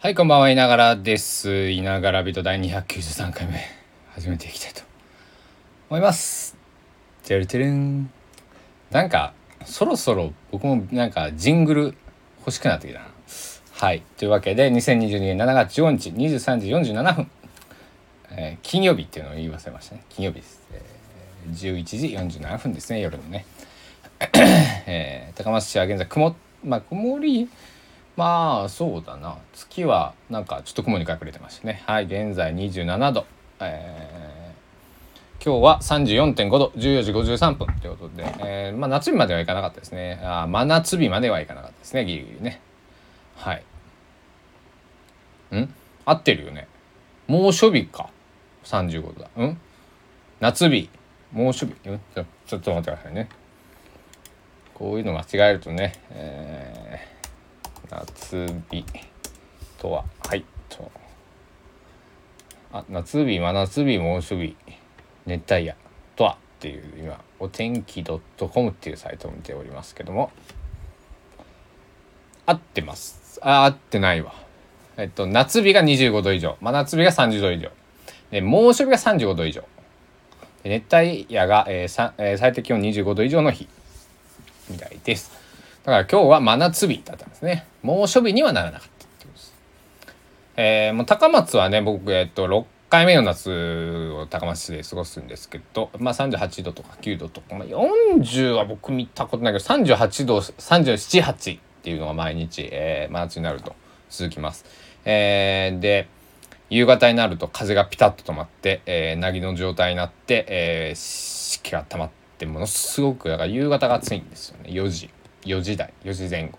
はい、こんばんは、いながらです。いながら人第293回目、始めていきたいと思います。てるてるん。なんか、そろそろ僕もなんかジングル欲しくなってきたな。はい、というわけで、2022年7月15日23時47分、えー金曜日っていうのを言い忘れましたね。金曜日です。えー11時47分ですね、夜のね。えー高松市は現在曇まあ曇りまあそうだな。月はなんかちょっと雲に隠れてましたね。はい現在27度。えー今日は34.5度。14時53分。ということで、えーまあ夏日まではいかなかったですね。あ真夏日まではいかなかったですねギリギリね。はい。ん？合ってるよね。猛暑日か。35度だ。うん？夏日。猛暑日。ん？ちょちょっと待ってくださいね。こういうの間違えるとね、えー夏日とははいと。あ夏日真夏日猛暑日熱帯夜とはっていう今お天気 .com っていうサイトを見ておりますけども。合ってます。あ合ってないわ。えっと夏日が25度以上。真夏日が30度以上。で猛暑日が35度以上。熱帯夜が、えーえー最低気温25度以上の日。みたいです。だから今日は真夏日だったんですね。猛暑日にはならなかったっです。えー、もう高松はね、僕、えっと、6回目の夏を高松市で過ごすんですけど、まあ38度とか9度とか、まあ、40は僕見たことないけど、38度、37、8っていうのが毎日、えー、真夏になると続きます。えー、で、夕方になると風がピタッと止まって、えー、なぎの状態になって、えー、湿気が溜まってものすごくだから夕方が暑いんですよね4時4時台4時前後、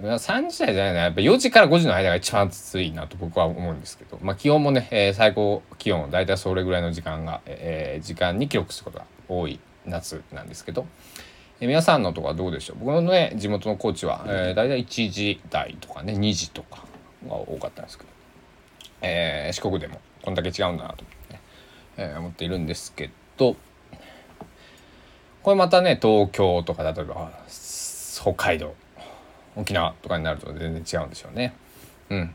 うん、3時台じゃないなやっぱ4時から5時の間が一番暑いなと僕は思うんですけど、まあ、気温もね、えー最高気温大体それぐらいの時間が、えー時間に記録することが多い夏なんですけど、えー皆さんのとこはどうでしょう？僕のね地元の高知は、えー、大体1時台とかね2時とかが多かったんですけど。えー四国でもこんだけ違うんだなと思って,、ねえー思っているんですけど。これまたね東京とか例えば北海道沖縄とかになると全然違うんでしょうね。うん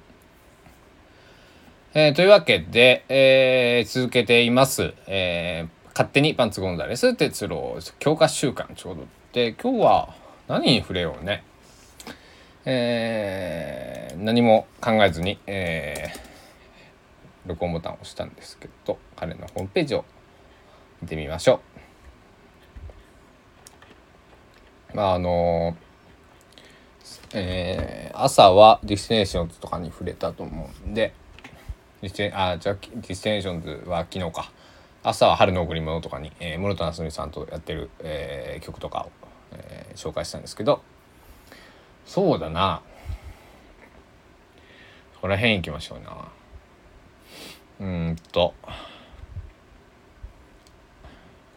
えーというわけで、えー続けています、えー勝手にパンツゴンザレス哲郎強化週間ちょうどで今日は何に触れようね。えー何も考えずに、えー録音ボタンを押したんですけど彼のホームページを見てみましょう。まああのえー朝は Destinations とかに触れたと思うんでディスティあじゃあ Destinations は昨日か朝は春の贈り物とかに、えー、室田夏美さんとやってる、えー曲とかを、えー紹介したんですけどそうだなここら辺行きましょうな。うんと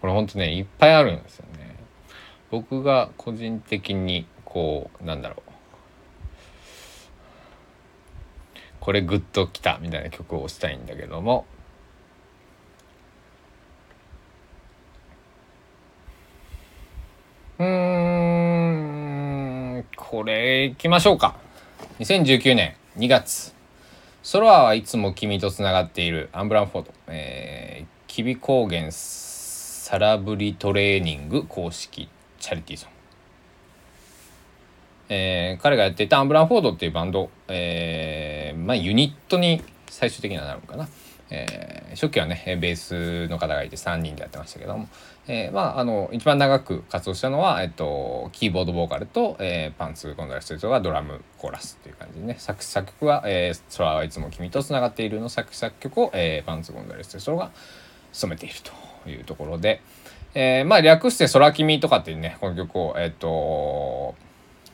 これほんとねいっぱいあるんですよね。僕が個人的にこうなんだろう。これグッときたみたいな曲をしたいんだけども。うんこれいきましょうか。2019年2月ソロアはいつも君とつながっているアンブランフォード、えー、キビ高原サラブリトレーニング公式チャリティーソン。グ、えー彼がやっていたアンブランフォードっていうバンド、えーまあユニットに最終的にはなるのかな、えー初期はねベースの方がいて3人でやってましたけども、えーまああの一番長く活動したのは、えっと、キーボードボーカルと、えーパンツゴンザレステトがドラムコーラスっていう感じでね。作詞作曲は、えー「空はいつも君とつながっている」の作詞作曲を、えーパンツゴンザレステトが務めているというところで、えーまあ略して「空君」とかっていうねこの曲をえっ、と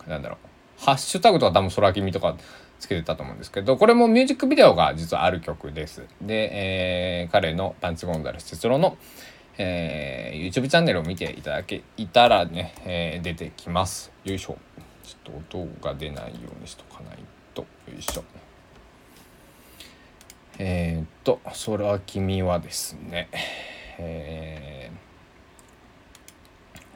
なんだろうハッシュタグとか多分空君とかつけてたと思うんですけどこれもミュージックビデオが実はある曲です。で、えー彼のパンツゴンザレス哲郎の、えー YouTube チャンネルを見ていただけいたらね、えー出てきます。よいしょ。ちょっと音が出ないようにしとかないと。よいしょ。えーっと「空君」はですね、えー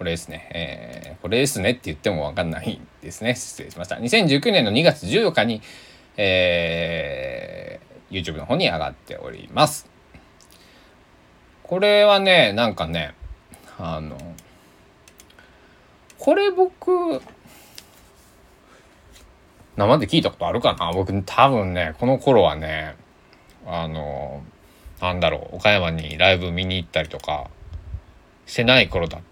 これですね、えーこれですねって言っても分かんないですね。失礼しました。2019年の2月14日に、えー、YouTube の方に上がっております。これはね、なんかね、あの、これ僕、生で聞いたことあるかな？僕多分ね、この頃はね、あの、なんだろう、岡山にライブ見に行ったりとかしてない頃だった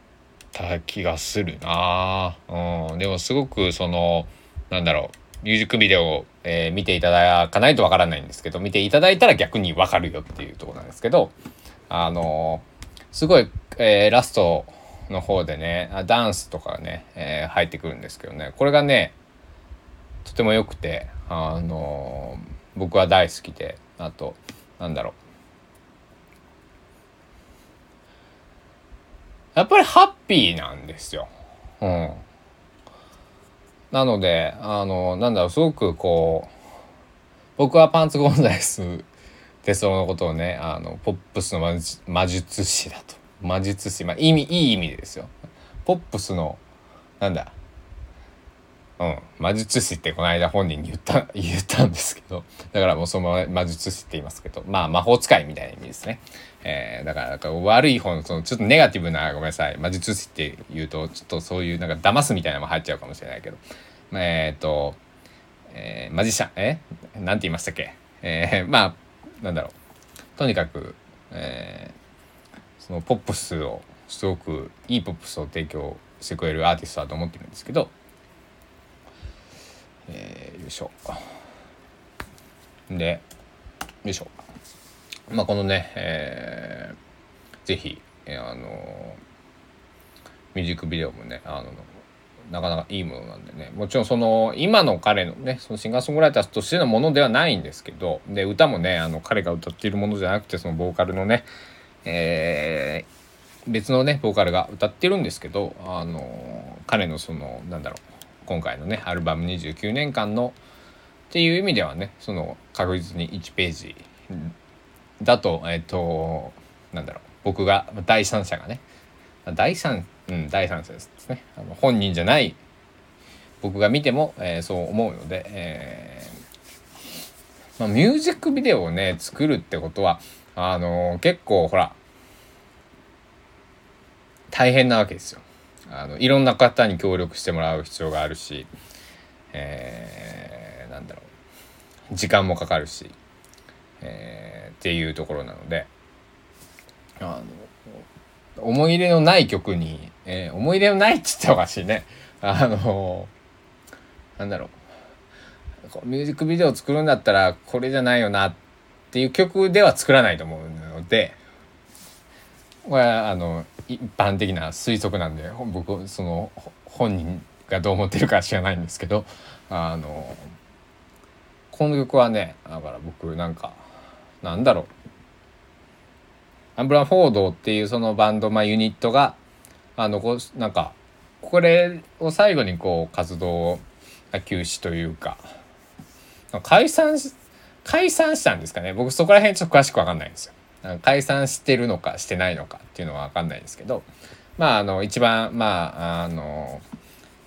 気がするなうん。でもすごくその、なんだろう、ミュージックビデオを、えー、見ていただかないとわからないんですけど、見ていただいたら逆にわかるよっていうとこなんですけど、あのすごい、えー、ラストの方でね、ダンスとかね、え、入ってくるんですけどね、これがね、とても良くて、あの僕は大好きで、あと、なんだろう。やっぱりハッピーなんですよ。うん。なので、あの、なんだろう、すごくこう、僕はパンツゴンザレステストのことをね、あの、ポップスの魔術師だと。魔術師、まあ、意味、いい意味ですよ。ポップスの、なんだ、うん、魔術師ってこの間本人に言った、言ったんですけど、だからもうそのまま魔術師って言いますけど、まあ魔法使いみたいな意味ですね。えー、だから悪い方のそのちょっとネガティブなごめんなさい魔術師って言うとちょっとそういうなんか騙すみたいなのも入っちゃうかもしれないけど。えっ、ー、と、えー、マジシャンえ？なんて言いましたっけ？えー、まあなんだろう。とにかく、えー、そのポップスをすごくいいポップスを提供してくれるアーティストだと思ってるんですけどえー、よいしょ。でよいしょ。まあこのね、えー、ぜひ、えー、あのミュージックビデオもねあのなかなかいいものなんでね。もちろんその今の彼のねそのシンガーソングライターとしてのものではないんですけどで歌もねあの彼が歌っているものじゃなくてそのボーカルのね、えー、別のねボーカルが歌ってるんですけどあの彼のそのなんだろう今回のねアルバム29年間のっていう意味ではねその確実に1ページだとえっ、となんだろう僕が第三者がね第三うん第三者ですねあの本人じゃない僕が見ても、えー、そう思うので、えー、まあ、ミュージックビデオをね作るってことはあのー、結構ほら大変なわけですよ。あのいろんな方に協力してもらう必要があるし、えー、なんだろう。時間もかかるし、えー、っていうところなのであの思い入れのない曲に、えー、思い入れのないって言ったらおかしいね。あのなんだろう。ミュージックビデオ作るんだったらこれじゃないよなっていう曲では作らないと思うのでこれはあの一般的な推測なんで僕その本人がどう思ってるか知らないんですけどあのこの曲はねだから僕なんかなんだろうアンブラ・フォードっていうそのバンド、まあ、ユニットがあのこなんかこれを最後にこう活動休止というか解散解散したんですかね僕そこら辺ちょっと詳しく分かんないんですよ。解散してるのかしてないのかっていうのは分かんないですけどまああの一番まああの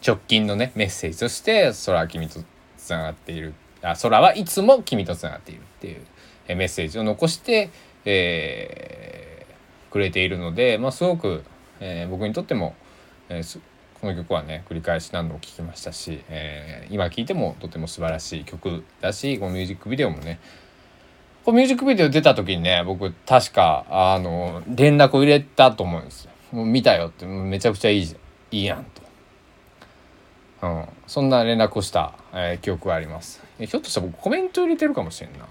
直近のねメッセージとして「空は君とつながっている」あ「空はいつも君とつながっている」っていうメッセージを残して、えー、くれているので、まあ、すごく、えー、僕にとっても、えー、この曲はね繰り返し何度も聴きましたし、えー、今聴いてもとても素晴らしい曲だしこのミュージックビデオもねこうミュージックビデオ出た時にね僕確かあの連絡を入れたと思うんですよ。もう見たよって。めちゃくちゃいいじゃんいいやんと、うん、そんな連絡をした、えー、記憶があります。ひょっとしたら僕コメント入れてるかもしれんな。コ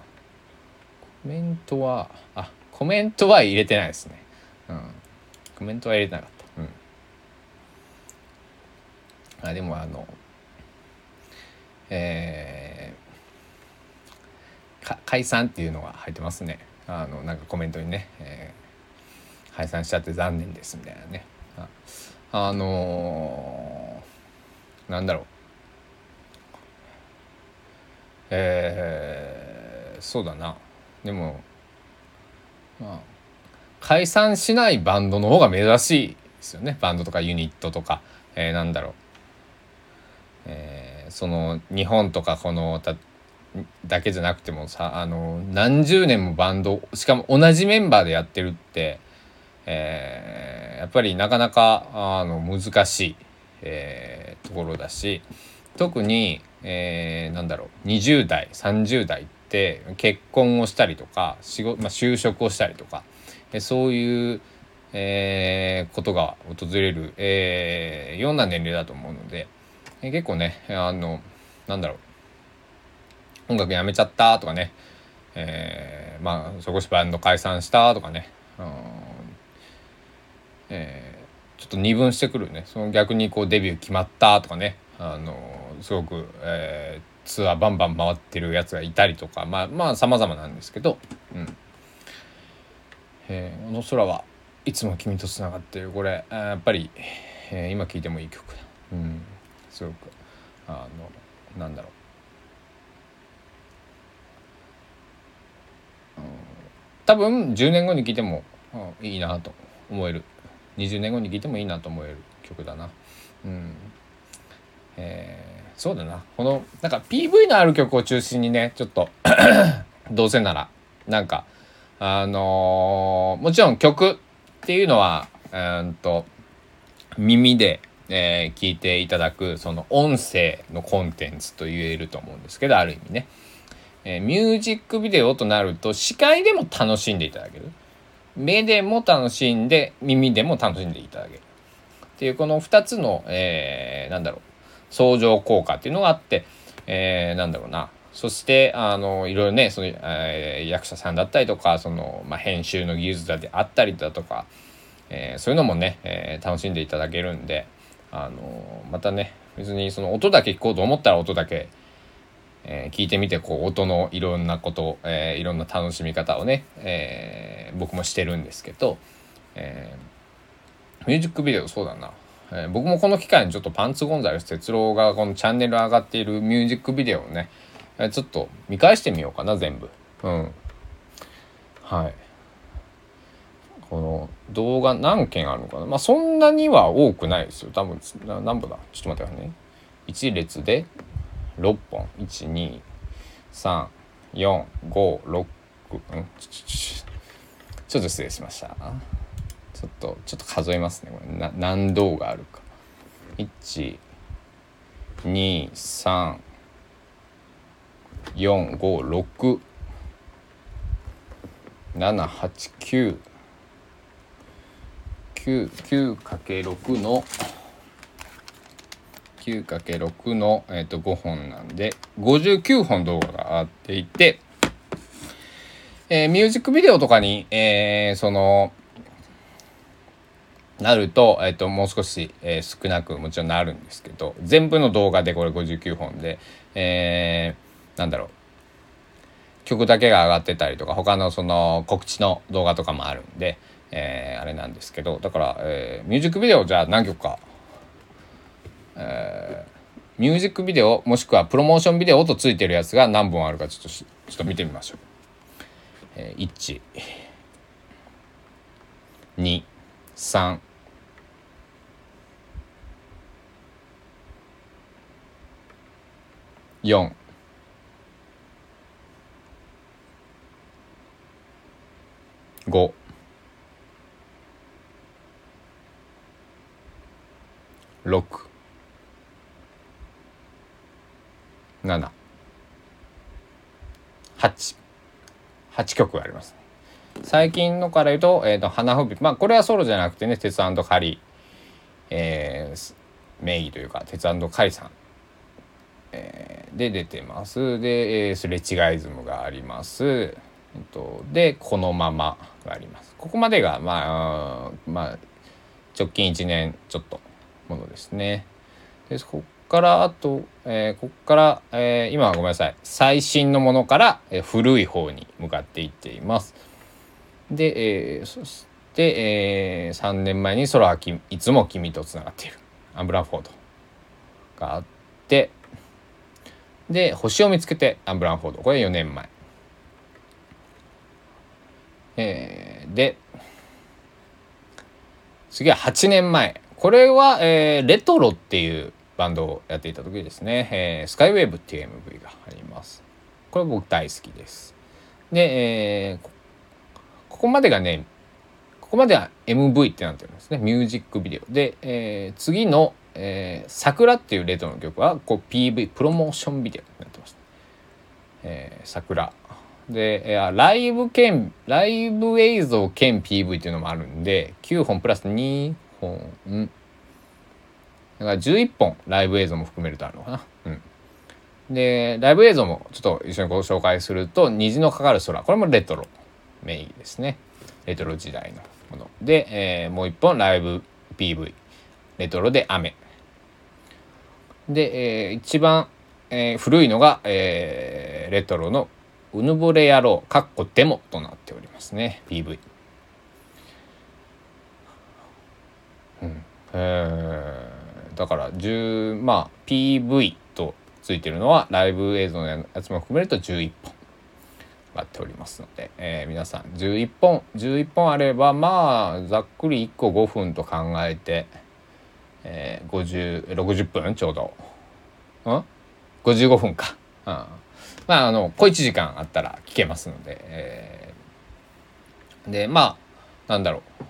メントはあコメントは入れてないですね。うん。コメントは入れてなかった。うん。あでもあのえー解散っていうのが入ってますね。あのなんかコメントにね、えー、解散しちゃって残念ですみたいなね。あのー、なんだろう。えー、そうだな。でもまあ解散しないバンドの方が珍しいですよね。バンドとかユニットとか、えー、なんだろう、えー、その日本とかこのただけじゃなくてもさあの何十年もバンドしかも同じメンバーでやってるって、えー、やっぱりなかなかあの難しい、えー、ところだし特に、えー、なんだろう20代30代って結婚をしたりとか仕事、まあ、就職をしたりとかそういう、えー、ことが訪れる、えー、ような年齢だと思うので、えー、結構ねあのなんだろう音楽やめちゃったとかね、えー、まあ少しバンド解散したとかね、うんえー、ちょっと二分してくるね。その逆にこうデビュー決まったとかね。あのすごく、えー、ツアーバンバン回ってるやつがいたりとか。まあまあ様々なんですけど、うん。えー、の空はいつも君とつながってる。これやっぱり、えー、今聴いてもいい曲だ、うん、すごくあのなんだろう、うん、多分10年後に聴いても、いいなと思える。20年後に聴いてもいいなと思える曲だな。うん。えー、そうだな。このなんか PV のある曲を中心にねちょっと どうせならなんかあのー、もちろん曲っていうのはうんと耳で、えー、聞いていただくその音声のコンテンツと言えると思うんですけどある意味ね、えー、ミュージックビデオとなると視界でも楽しんでいただける。目でも楽しんで耳でも楽しんでいただける。っていうこの2つの、えー、なんだろう。相乗効果っていうのがあって、えー、なんだろうな。そしてあのいろいろねその、えー、役者さんだったりとかその、まあ、編集の技術だであったりだとか、えー、そういうのもね、えー、楽しんでいただけるんであのまたね別にその音だけ聞こうと思ったら音だけ、えー、聞いてみてこう音のいろんなこと、えー、いろんな楽しみ方をね、えー、僕もしてるんですけど、え、ミュージックビデオそうだな。え、僕もこの機会にちょっとパンツゴンザレス哲郎がこのチャンネル上がっているミュージックビデオをね、え、ちょっと見返してみようかな全部。うん。はい。この動画何件あるのかな。まあそんなには多くないですよ。多分何部だ。ちょっと待ってくださいね。1列で6本。1234567うん？ちょっと失礼しました。ちょっとちょっと数えますね。これ。な何動があるか。123 4 5 6 7 8 9 9 9×6 の 9×6 の、えー、と5本なんで59本動画があっていて、えー、ミュージックビデオとかに、えー、そのなると、えっと、もう少し、えー、少なくもちろんなるんですけど全部の動画でこれ59本で、えー、なんだろう曲だけが上がってたりとか他のその告知の動画とかもあるんで、えー、あれなんですけどだから、えー、ミュージックビデオじゃあ何曲か、えー、ミュージックビデオもしくはプロモーションビデオとついてるやつが何本あるかちょっとちょっと見てみましょう。えー、1 2 3 4 5 6 7 8 8曲あります、最近のから言うと、え、ー、と、花吹雪。まあ、これはソロじゃなくてね、鉄カリ、えー、名義というか、鉄カリさん。えー、で出てます。で、えー、スレ違いズムがあります、えっと、でこのままがあります。ここまでがまあまあ直近1年ちょっとものですね。でここからあと、えー、ここから、えー、今はごめんなさい。最新のものから、えー、古い方に向かっていっています。で、えー、そして、えー、3年前に空はいつも君とつながっている。アンブランフォードがあって。で星を見つけてアンブランフォード。これ4年前。えー、で次は8年前。これは、えー、レトロっていうバンドをやっていた時ですね、えー、スカイウェーブっていう MV があります。これ僕大好きです。で、えー、ここまでがねここまでは MV ってなってるんですね。ミュージックビデオ。で、えー、次の「えー、桜」っていうレトロの曲はこう PV プロモーションビデオになってます、えー、桜で、えー、ライブ兼ライブ映像兼 PV っていうのもあるんで9本プラス2本だから11本ライブ映像も含めるとあるのかな。うん。でライブ映像もちょっと一緒にご紹介すると「虹のかかる空」これもレトロメインですね。レトロ時代のもの。で、えー、もう一本ライブ PV レトロで雨。で、えー、一番、えー、古いのが、えー、レトロのうぬぼれ野郎かっこデモとなっておりますね。PV うん。えー、だから10まあ PV とついてるのはライブ映像のやつも含めると11本なっておりますので、えー、皆さん11本11本あればまあざっくり1個5分と考えて、えー、5060分ちょうど。うん？55分か、うん、まああの小1時間あったら聞けますので、えー、でまあなんだろう。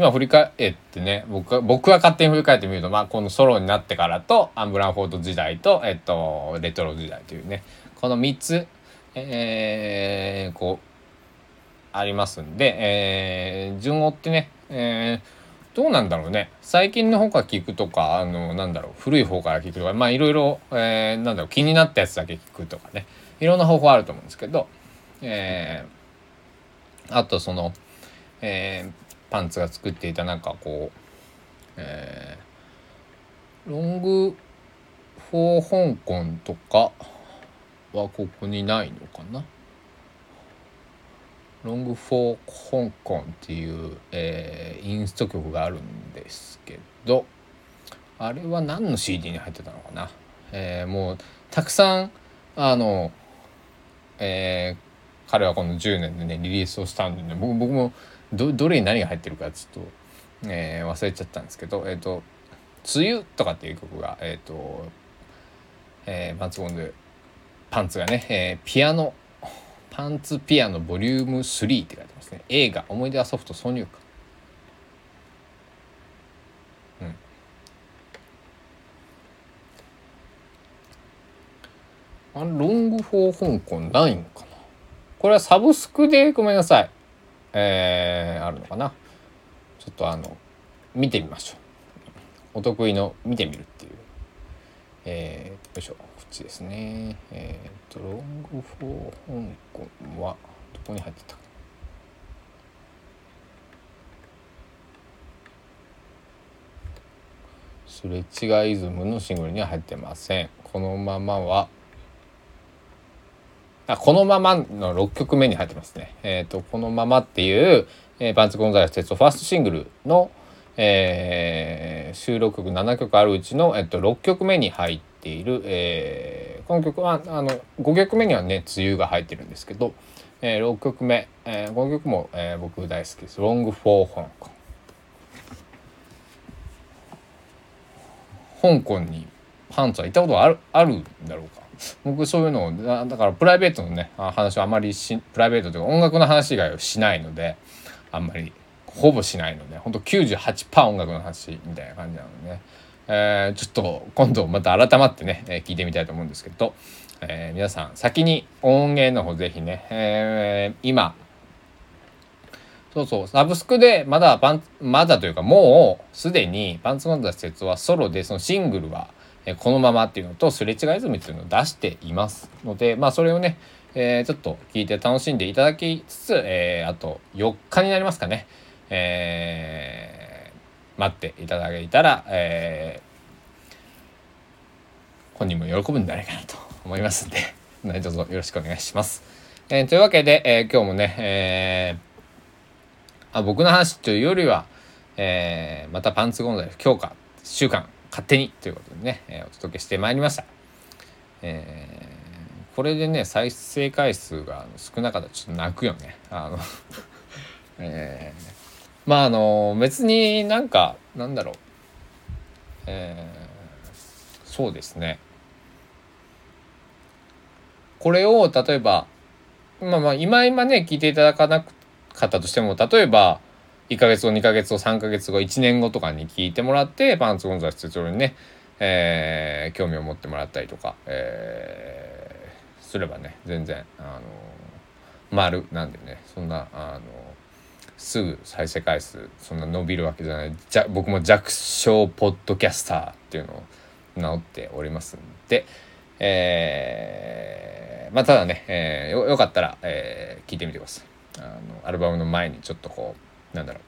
今振り返ってね僕は僕は勝手に振り返ってみると、まあ、このソロになってからとアンブランフォード時代と、えっと、レトロ時代というねこの3つえー、こうありますんで、えー、順を追ってね、えー、どうなんだろうね。最近の方から聞くとかあのなんだろう古い方から聞くとかまあいろいろ、えー、なんだろう気になったやつだけ聞くとかねいろんな方法あると思うんですけど、えー、あとその、えー、パンツが作っていたなんかこう、えー、ロングフォー香港とかはここにないのかな？ロングフォー香港っていう、えー、インスト曲があるんですけどあれは何の CD に入ってたのかな、えー、もうたくさんあの、えー、彼はこの10年でねリリースをしたんでね僕僕もどどれに何が入ってるかちょっと、えー、忘れちゃったんですけどえっ、ー、と「梅雨」とかっていう曲がえっ、ー、と、えー、抜群でパンツがね、えー、ピアノパンツピアノボリューム3って書いてますね。映画思い出はソフト挿入歌。うん。あロングフォー香港ないんかな？これはサブスクでごめんなさい。えー、あるのかな？ちょっとあの見てみましょう。お得意の見てみるっていう。えー、よいしょ。こっちですね。えっ、ー、とロングフォー香港はどこに入ってたすれ違いイズムのシングルには入ってません。このままはこのままの6曲目に入ってますね。えっ、ー、とこのままっていう、えー、パンツ・ゴンザレス鉄道ファーストシングルの、えー、収録曲7曲あるうちの、えっ、ー、と、6曲目に入っている、えー、この曲はあの5曲目にはね「梅雨」が入ってるんですけど、えー、6曲目、えー、5曲も、えー、僕大好きです「 Long for 香港」。香港にパンツは行ったことあるあるんだろうか。僕そういうのをだからプライベートのね話はあまりしプライベートというか音楽の話以外はしないのであんまりほぼしないのでほんと98%音楽の話みたいな感じなのでね。えー、ちょっと今度また改まってね、えー、聞いてみたいと思うんですけど、えー、皆さん先に音源の方ぜひね、えー、今そうそうサブスクでまだパンまだというかもうすでにパンツノンダ施設はソロでそのシングルはこのままっていうのとすれ違い済みっていうのを出していますのでまあそれをね、えー、ちょっと聞いて楽しんでいただきつつ、えー、あと4日になりますかね、えー待っていただけたら、え、本人も喜ぶんじゃないかなと思いますんで どうぞよろしくお願いします。え、というわけで、え、今日もね、え、あ僕の話というよりは、え、またパンツゴンザレフ強化週間勝手にということでね、えー、お届けしてまいりました。えー、これでね再生回数が少なかったらちょっと泣くよね。あの えーまああの別になんかなんだろうえー、そうですねこれを例えばまあまあ今今ね聞いていただかなかったとしても例えば1ヶ月後2ヶ月後3ヶ月後1年後とかに聞いてもらってパンツゴンザ室長にね、えー、興味を持ってもらったりとか、えー、すればね全然あの丸なんでねそんなあのすぐ再生回数そんな伸びるわけじゃないじゃ僕も弱小ポッドキャスターっていうのを名乗っておりますんで、えー、まあただね、えー、よよかったら、えー、聞いてみてください。あのアルバムの前にちょっとこうなんだろう。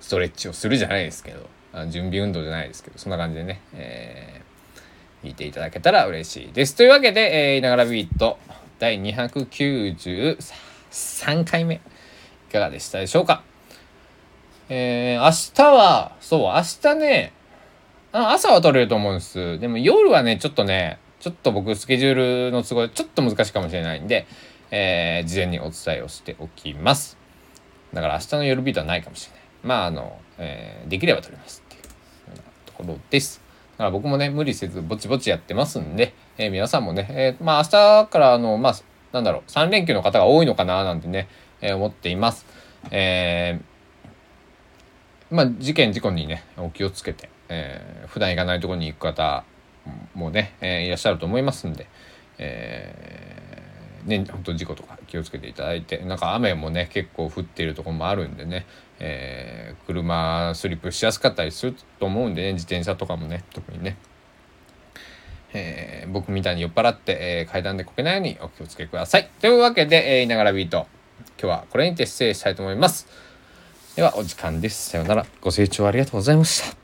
ストレッチをするじゃないですけど。あ準備運動じゃないですけど。そんな感じでね、えー、聞いていただけたら嬉しいです。というわけで、えー、いながらビート。第293回目。いかがでしたでしょうか？えー、明日は、そう、明日ね、朝は撮れると思うんです。でも夜はね、ちょっとね、ちょっと僕スケジュールの都合でちょっと難しいかもしれないんで、えー、事前にお伝えをしておきます。だから明日の夜ビートはないかもしれない。まあ、あの、えー、できれば撮りますっていうようなところです。だから僕もね、無理せずぼちぼちやってますんで、えー、皆さんもね、えー、まあ明日からあの、まあ、なんだろう、3連休の方が多いのかななんてね、えー、思っています。えー、まあ、事件事故にね、お気をつけて、えー、普段行かないところに行く方もね、えー、いらっしゃると思いますんで、えー、ね、本当事故とか気をつけていただいて、なんか雨もね、結構降っているとこもあるんでね、えー、車スリップしやすかったりすると思うんでね、自転車とかもね、特にね、えー、僕みたいに酔っ払って、えー、階段でこけないようにお気をつけください。というわけで、えー、いながらビート。今日はこれにて失礼したいと思います。ではお時間です。さようなら。ご清聴ありがとうございました。